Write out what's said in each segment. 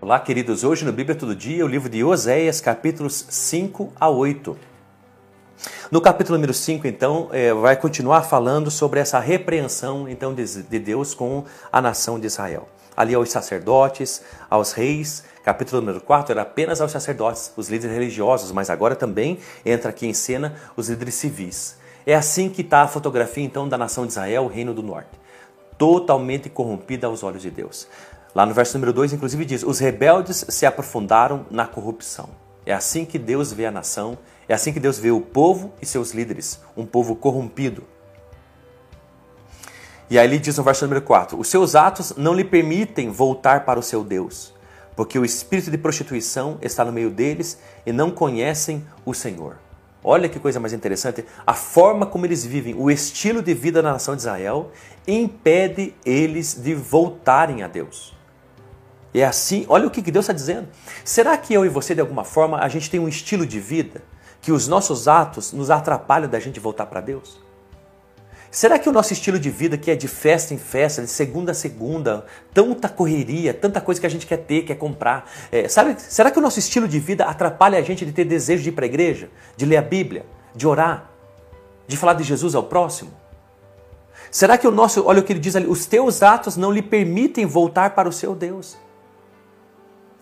Olá, queridos. Hoje no Bíblia Todo Dia, o livro de Oséias, capítulos 5 a 8. No capítulo número 5, então, é, vai continuar falando sobre essa repreensão então de, de Deus com a nação de Israel. Ali aos sacerdotes, aos reis, capítulo número 4 era apenas aos sacerdotes, os líderes religiosos, mas agora também entra aqui em cena os líderes civis. É assim que está a fotografia então da nação de Israel, o reino do norte, totalmente corrompida aos olhos de Deus. Lá no verso número 2, inclusive, diz: Os rebeldes se aprofundaram na corrupção. É assim que Deus vê a nação, é assim que Deus vê o povo e seus líderes, um povo corrompido. E aí ele diz no verso número 4: Os seus atos não lhe permitem voltar para o seu Deus, porque o espírito de prostituição está no meio deles e não conhecem o Senhor. Olha que coisa mais interessante. A forma como eles vivem, o estilo de vida da nação de Israel, impede eles de voltarem a Deus. É assim, olha o que Deus está dizendo. Será que eu e você, de alguma forma, a gente tem um estilo de vida que os nossos atos nos atrapalham da gente voltar para Deus? Será que o nosso estilo de vida, que é de festa em festa, de segunda a segunda, tanta correria, tanta coisa que a gente quer ter, quer comprar, é, sabe? Será que o nosso estilo de vida atrapalha a gente de ter desejo de ir para a igreja, de ler a Bíblia, de orar, de falar de Jesus ao próximo? Será que o nosso, olha o que ele diz ali, os teus atos não lhe permitem voltar para o seu Deus?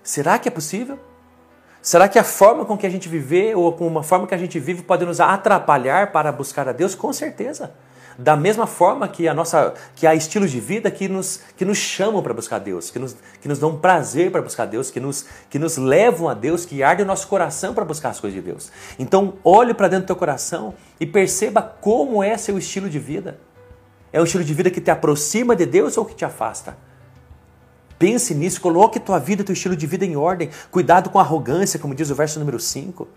Será que é possível? Será que a forma com que a gente vive ou com uma forma que a gente vive pode nos atrapalhar para buscar a Deus? Com certeza. Da mesma forma que a nossa, que há estilos de vida que nos, que nos chamam para buscar Deus, que nos, que nos dão prazer para buscar Deus, que nos, que nos levam a Deus, que ardem o nosso coração para buscar as coisas de Deus. Então, olhe para dentro do teu coração e perceba como é seu estilo de vida. É um estilo de vida que te aproxima de Deus ou que te afasta? Pense nisso, coloque tua vida, teu estilo de vida em ordem. Cuidado com a arrogância, como diz o verso número 5.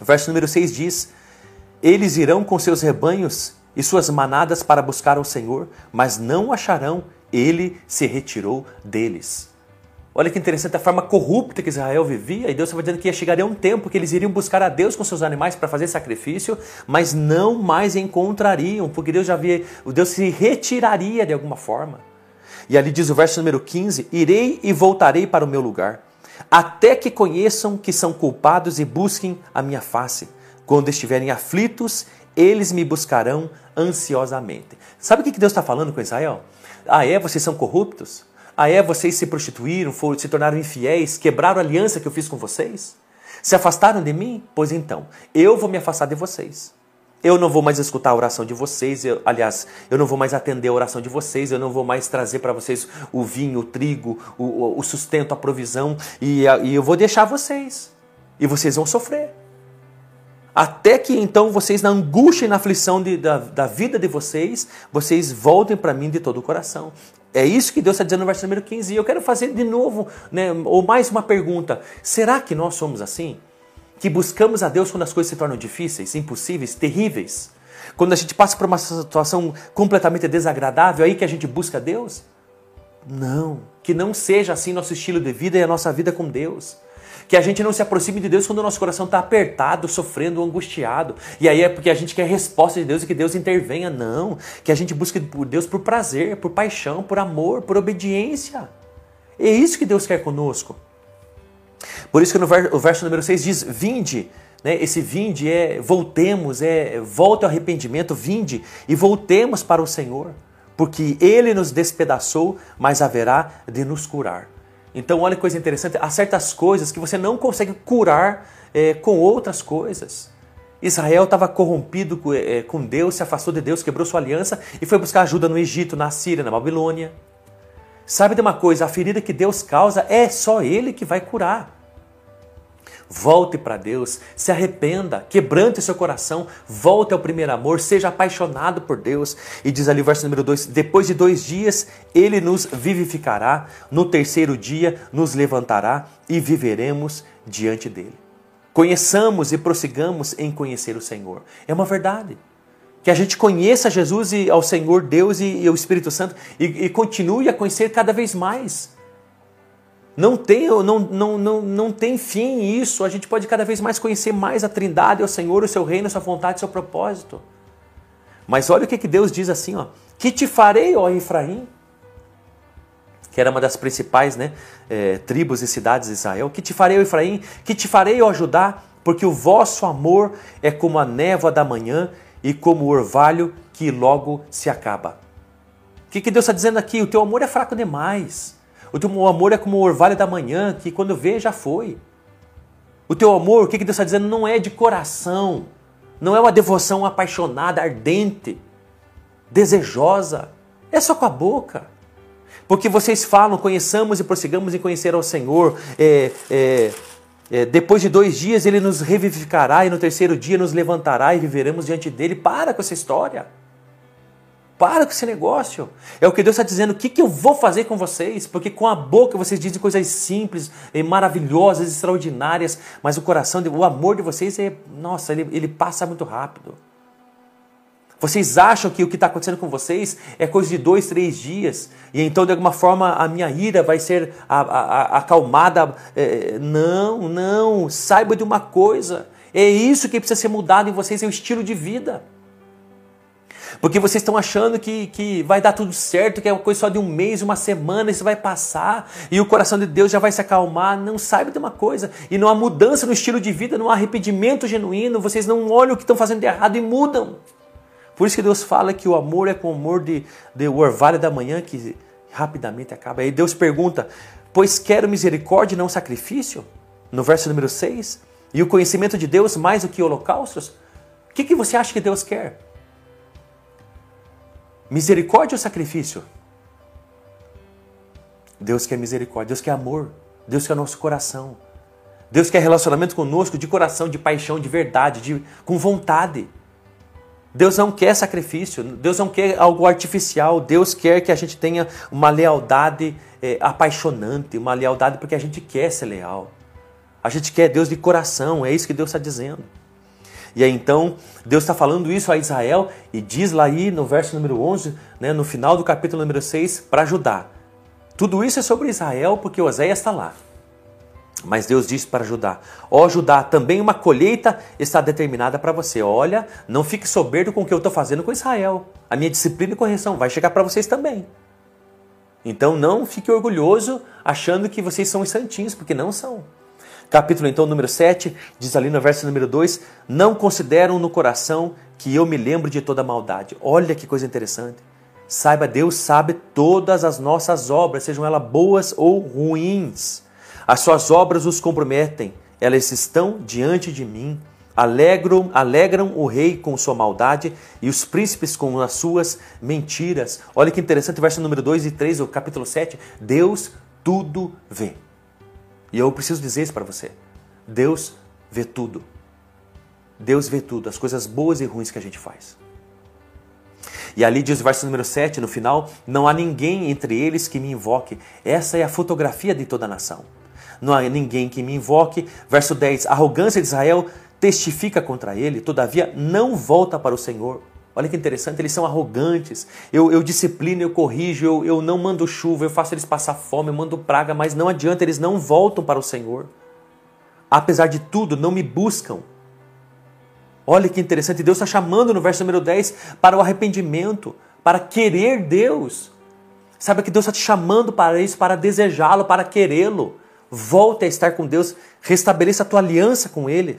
O verso número 6 diz: Eles irão com seus rebanhos e suas manadas para buscar ao Senhor, mas não acharão, ele se retirou deles. Olha que interessante a forma corrupta que Israel vivia, e Deus estava dizendo que ia chegaria um tempo que eles iriam buscar a Deus com seus animais para fazer sacrifício, mas não mais encontrariam, porque Deus já havia, o Deus se retiraria de alguma forma. E ali diz o verso número 15: Irei e voltarei para o meu lugar, até que conheçam que são culpados e busquem a minha face. Quando estiverem aflitos, eles me buscarão ansiosamente. Sabe o que Deus está falando com Israel? Ah, é? Vocês são corruptos? Ah, é? Vocês se prostituíram, foram, se tornaram infiéis, quebraram a aliança que eu fiz com vocês? Se afastaram de mim? Pois então, eu vou me afastar de vocês. Eu não vou mais escutar a oração de vocês, eu, aliás, eu não vou mais atender a oração de vocês, eu não vou mais trazer para vocês o vinho, o trigo, o, o sustento, a provisão, e, e eu vou deixar vocês. E vocês vão sofrer. Até que então vocês, na angústia e na aflição de, da, da vida de vocês, vocês voltem para mim de todo o coração. É isso que Deus está dizendo no verso número 15. E eu quero fazer de novo, né, ou mais uma pergunta: será que nós somos assim? Que buscamos a Deus quando as coisas se tornam difíceis, impossíveis, terríveis? Quando a gente passa por uma situação completamente desagradável, aí que a gente busca Deus? Não, que não seja assim nosso estilo de vida e a nossa vida com Deus. Que a gente não se aproxime de Deus quando o nosso coração está apertado, sofrendo, angustiado. E aí é porque a gente quer resposta de Deus e que Deus intervenha. Não. Que a gente busque por Deus por prazer, por paixão, por amor, por obediência. É isso que Deus quer conosco. Por isso que no verso, o verso número 6 diz: Vinde. Né? Esse vinde é voltemos, é volte ao arrependimento, vinde e voltemos para o Senhor. Porque Ele nos despedaçou, mas haverá de nos curar. Então, olha que coisa interessante: há certas coisas que você não consegue curar é, com outras coisas. Israel estava corrompido é, com Deus, se afastou de Deus, quebrou sua aliança e foi buscar ajuda no Egito, na Síria, na Babilônia. Sabe de uma coisa? A ferida que Deus causa é só Ele que vai curar. Volte para Deus, se arrependa, quebrante seu coração, volte ao primeiro amor, seja apaixonado por Deus. E diz ali o verso número 2: Depois de dois dias ele nos vivificará, no terceiro dia nos levantará e viveremos diante dele. Conheçamos e prossigamos em conhecer o Senhor. É uma verdade. Que a gente conheça Jesus e ao Senhor Deus e, e o Espírito Santo e, e continue a conhecer cada vez mais. Não tem, não, não, não, não tem fim isso. A gente pode cada vez mais conhecer mais a Trindade, o Senhor, o seu reino, a sua vontade, o seu propósito. Mas olha o que, que Deus diz assim, ó. Que te farei, ó Efraim? que era uma das principais né, é, tribos e cidades de Israel. Que te farei, ó Efraim? Que te farei, ó Judá? Porque o vosso amor é como a névoa da manhã e como o orvalho que logo se acaba. O que, que Deus está dizendo aqui? O teu amor é fraco demais. O teu amor é como o orvalho da manhã, que quando vê já foi. O teu amor, o que, Deus está dizendo? Não é de coração. Não é uma devoção apaixonada, ardente, desejosa. É só com a boca. Porque vocês falam, conheçamos e prossigamos em conhecer ao Senhor. É, é, é, depois de dois dias ele nos revivificará e no terceiro dia nos levantará e viveremos diante dele. Para com essa história. Para com esse negócio. É o que Deus está dizendo. O que, que eu vou fazer com vocês? Porque com a boca vocês dizem coisas simples, maravilhosas, extraordinárias, mas o coração, o amor de vocês é, nossa, ele, ele passa muito rápido. Vocês acham que o que está acontecendo com vocês é coisa de dois, três dias e então de alguma forma a minha ira vai ser a, a, a, acalmada? É, não, não. Saiba de uma coisa: é isso que precisa ser mudado em vocês, é o estilo de vida. Porque vocês estão achando que, que vai dar tudo certo, que é uma coisa só de um mês, uma semana, isso vai passar e o coração de Deus já vai se acalmar. Não saiba de uma coisa. E não há mudança no estilo de vida, não há arrependimento genuíno, vocês não olham o que estão fazendo de errado e mudam. Por isso que Deus fala que o amor é como o amor de, de orvalho da manhã que rapidamente acaba. Aí Deus pergunta: Pois quero misericórdia e não sacrifício? No verso número 6. E o conhecimento de Deus mais do que holocaustos? O que, que você acha que Deus quer? Misericórdia ou sacrifício? Deus quer misericórdia, Deus quer amor, Deus quer nosso coração. Deus quer relacionamento conosco de coração, de paixão, de verdade, de, com vontade. Deus não quer sacrifício, Deus não quer algo artificial, Deus quer que a gente tenha uma lealdade é, apaixonante, uma lealdade porque a gente quer ser leal. A gente quer Deus de coração, é isso que Deus está dizendo. E aí então, Deus está falando isso a Israel e diz lá aí no verso número 11, né, no final do capítulo número 6, para Judá. Tudo isso é sobre Israel porque Oséias está lá. Mas Deus disse para Judá: Ó oh, Judá, também uma colheita está determinada para você. Olha, não fique soberbo com o que eu estou fazendo com Israel. A minha disciplina e correção vai chegar para vocês também. Então não fique orgulhoso achando que vocês são os santinhos, porque não são. Capítulo então número 7, diz ali no verso número 2: Não consideram no coração que eu me lembro de toda maldade. Olha que coisa interessante. Saiba, Deus sabe todas as nossas obras, sejam elas boas ou ruins. As suas obras os comprometem, elas estão diante de mim. Alegram, alegram o rei com sua maldade e os príncipes com as suas mentiras. Olha que interessante, verso número 2 e 3 do capítulo 7. Deus tudo vê. E eu preciso dizer isso para você. Deus vê tudo. Deus vê tudo, as coisas boas e ruins que a gente faz. E ali diz o verso número 7, no final: Não há ninguém entre eles que me invoque. Essa é a fotografia de toda a nação não há ninguém que me invoque. Verso 10: A arrogância de Israel testifica contra ele, todavia não volta para o Senhor. Olha que interessante, eles são arrogantes. Eu, eu disciplino, eu corrijo, eu, eu não mando chuva, eu faço eles passar fome, eu mando praga, mas não adianta, eles não voltam para o Senhor. Apesar de tudo, não me buscam. Olha que interessante, Deus está chamando no verso número 10 para o arrependimento, para querer Deus. Sabe que Deus está te chamando para isso, para desejá-lo, para querê-lo. Volte a estar com Deus, restabeleça a tua aliança com Ele.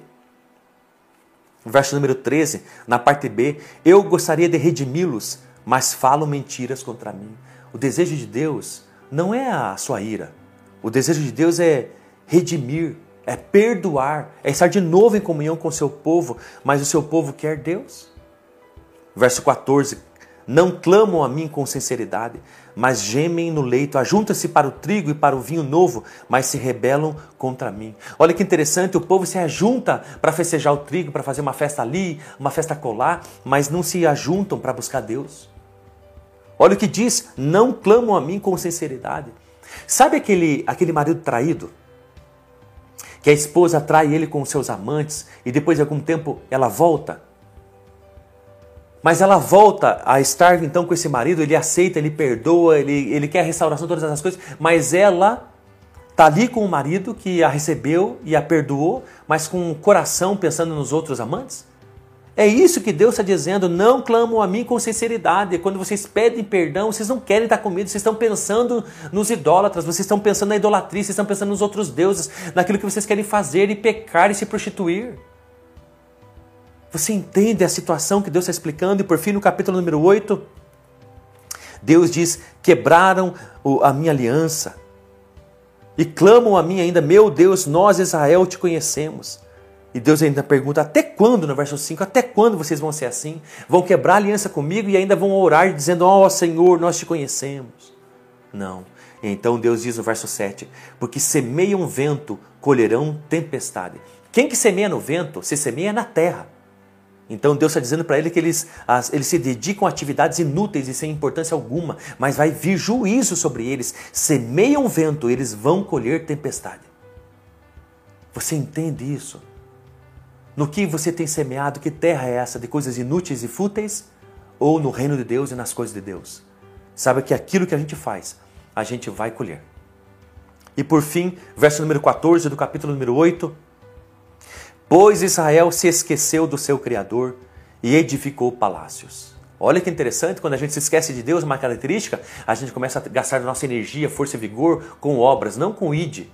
Verso número 13, na parte B, eu gostaria de redimi-los, mas falam mentiras contra mim. O desejo de Deus não é a sua ira. O desejo de Deus é redimir, é perdoar, é estar de novo em comunhão com o seu povo, mas o seu povo quer Deus. Verso 14, não clamam a mim com sinceridade, mas gemem no leito, ajuntam-se para o trigo e para o vinho novo, mas se rebelam contra mim. Olha que interessante, o povo se ajunta para festejar o trigo, para fazer uma festa ali, uma festa colar, mas não se ajuntam para buscar Deus. Olha o que diz: não clamam a mim com sinceridade. Sabe aquele, aquele marido traído? Que a esposa trai ele com seus amantes e depois de algum tempo ela volta? Mas ela volta a estar então com esse marido, ele aceita, ele perdoa, ele, ele quer a restauração, todas essas coisas, mas ela está ali com o marido que a recebeu e a perdoou, mas com o coração pensando nos outros amantes? É isso que Deus está dizendo. Não clamam a mim com sinceridade. Quando vocês pedem perdão, vocês não querem estar com medo, vocês estão pensando nos idólatras, vocês estão pensando na idolatria, vocês estão pensando nos outros deuses, naquilo que vocês querem fazer e pecar e se prostituir. Você entende a situação que Deus está explicando? E por fim, no capítulo número 8, Deus diz: quebraram a minha aliança e clamam a mim ainda, meu Deus, nós Israel te conhecemos. E Deus ainda pergunta: até quando, no verso 5, até quando vocês vão ser assim? Vão quebrar aliança comigo e ainda vão orar dizendo: Ó oh, Senhor, nós te conhecemos. Não. Então Deus diz no verso 7: Porque semeiam vento, colherão tempestade. Quem que semeia no vento, se semeia na terra. Então Deus está dizendo para ele que eles, as, eles se dedicam a atividades inúteis e sem importância alguma, mas vai vir juízo sobre eles. Semeiam vento, eles vão colher tempestade. Você entende isso? No que você tem semeado, que terra é essa de coisas inúteis e fúteis? Ou no reino de Deus e nas coisas de Deus? Sabe que aquilo que a gente faz, a gente vai colher. E por fim, verso número 14 do capítulo número 8. Pois Israel se esqueceu do seu Criador e edificou palácios. Olha que interessante, quando a gente se esquece de Deus, uma característica, a gente começa a gastar nossa energia, força e vigor com obras, não com id.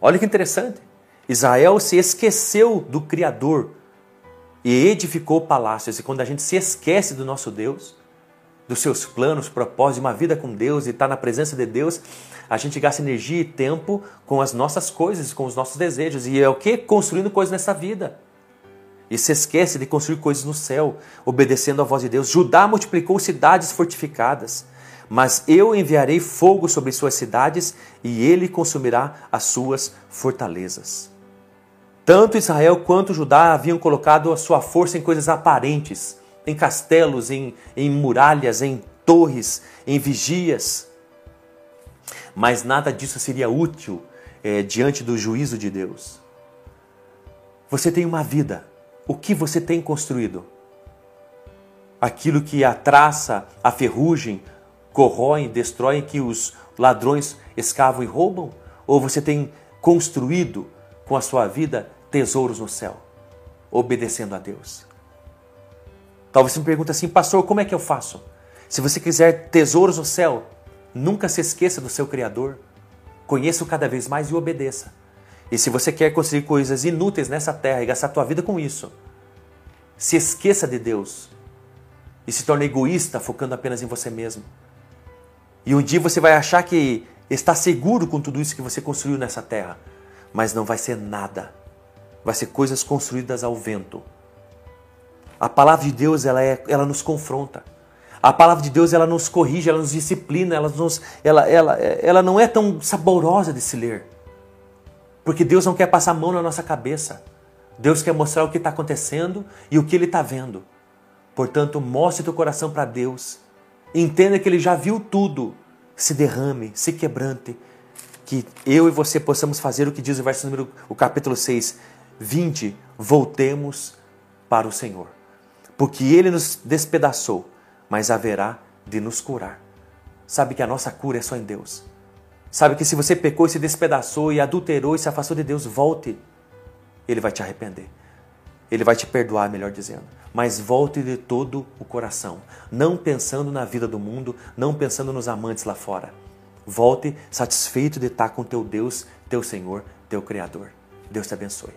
Olha que interessante. Israel se esqueceu do Criador e edificou palácios. E quando a gente se esquece do nosso Deus, dos seus planos, propósitos, uma vida com Deus e está na presença de Deus, a gente gasta energia e tempo com as nossas coisas, com os nossos desejos. E é o que? Construindo coisas nessa vida. E se esquece de construir coisas no céu, obedecendo à voz de Deus. Judá multiplicou cidades fortificadas. Mas eu enviarei fogo sobre suas cidades e ele consumirá as suas fortalezas. Tanto Israel quanto Judá haviam colocado a sua força em coisas aparentes, em castelos, em, em muralhas, em torres, em vigias. Mas nada disso seria útil é, diante do juízo de Deus. Você tem uma vida. O que você tem construído? Aquilo que a traça, a ferrugem, corroem, destroem, que os ladrões escavam e roubam? Ou você tem construído com a sua vida tesouros no céu, obedecendo a Deus. Talvez você me pergunte assim, pastor, como é que eu faço? Se você quiser tesouros no céu, nunca se esqueça do seu Criador. Conheça-o cada vez mais e obedeça. E se você quer conseguir coisas inúteis nessa terra e gastar tua vida com isso, se esqueça de Deus e se torne egoísta, focando apenas em você mesmo. E um dia você vai achar que está seguro com tudo isso que você construiu nessa terra mas não vai ser nada. Vai ser coisas construídas ao vento. A palavra de Deus, ela, é, ela nos confronta. A palavra de Deus, ela nos corrige, ela nos disciplina, ela, nos, ela, ela, ela não é tão saborosa de se ler. Porque Deus não quer passar a mão na nossa cabeça. Deus quer mostrar o que está acontecendo e o que Ele está vendo. Portanto, mostre teu coração para Deus. Entenda que Ele já viu tudo. Se derrame, se quebrante que eu e você possamos fazer o que diz o verso número, o capítulo 6, 20, voltemos para o Senhor. Porque Ele nos despedaçou, mas haverá de nos curar. Sabe que a nossa cura é só em Deus. Sabe que se você pecou e se despedaçou e adulterou e se afastou de Deus, volte. Ele vai te arrepender. Ele vai te perdoar, melhor dizendo. Mas volte de todo o coração, não pensando na vida do mundo, não pensando nos amantes lá fora. Volte satisfeito de estar com teu Deus, teu Senhor, teu Criador. Deus te abençoe.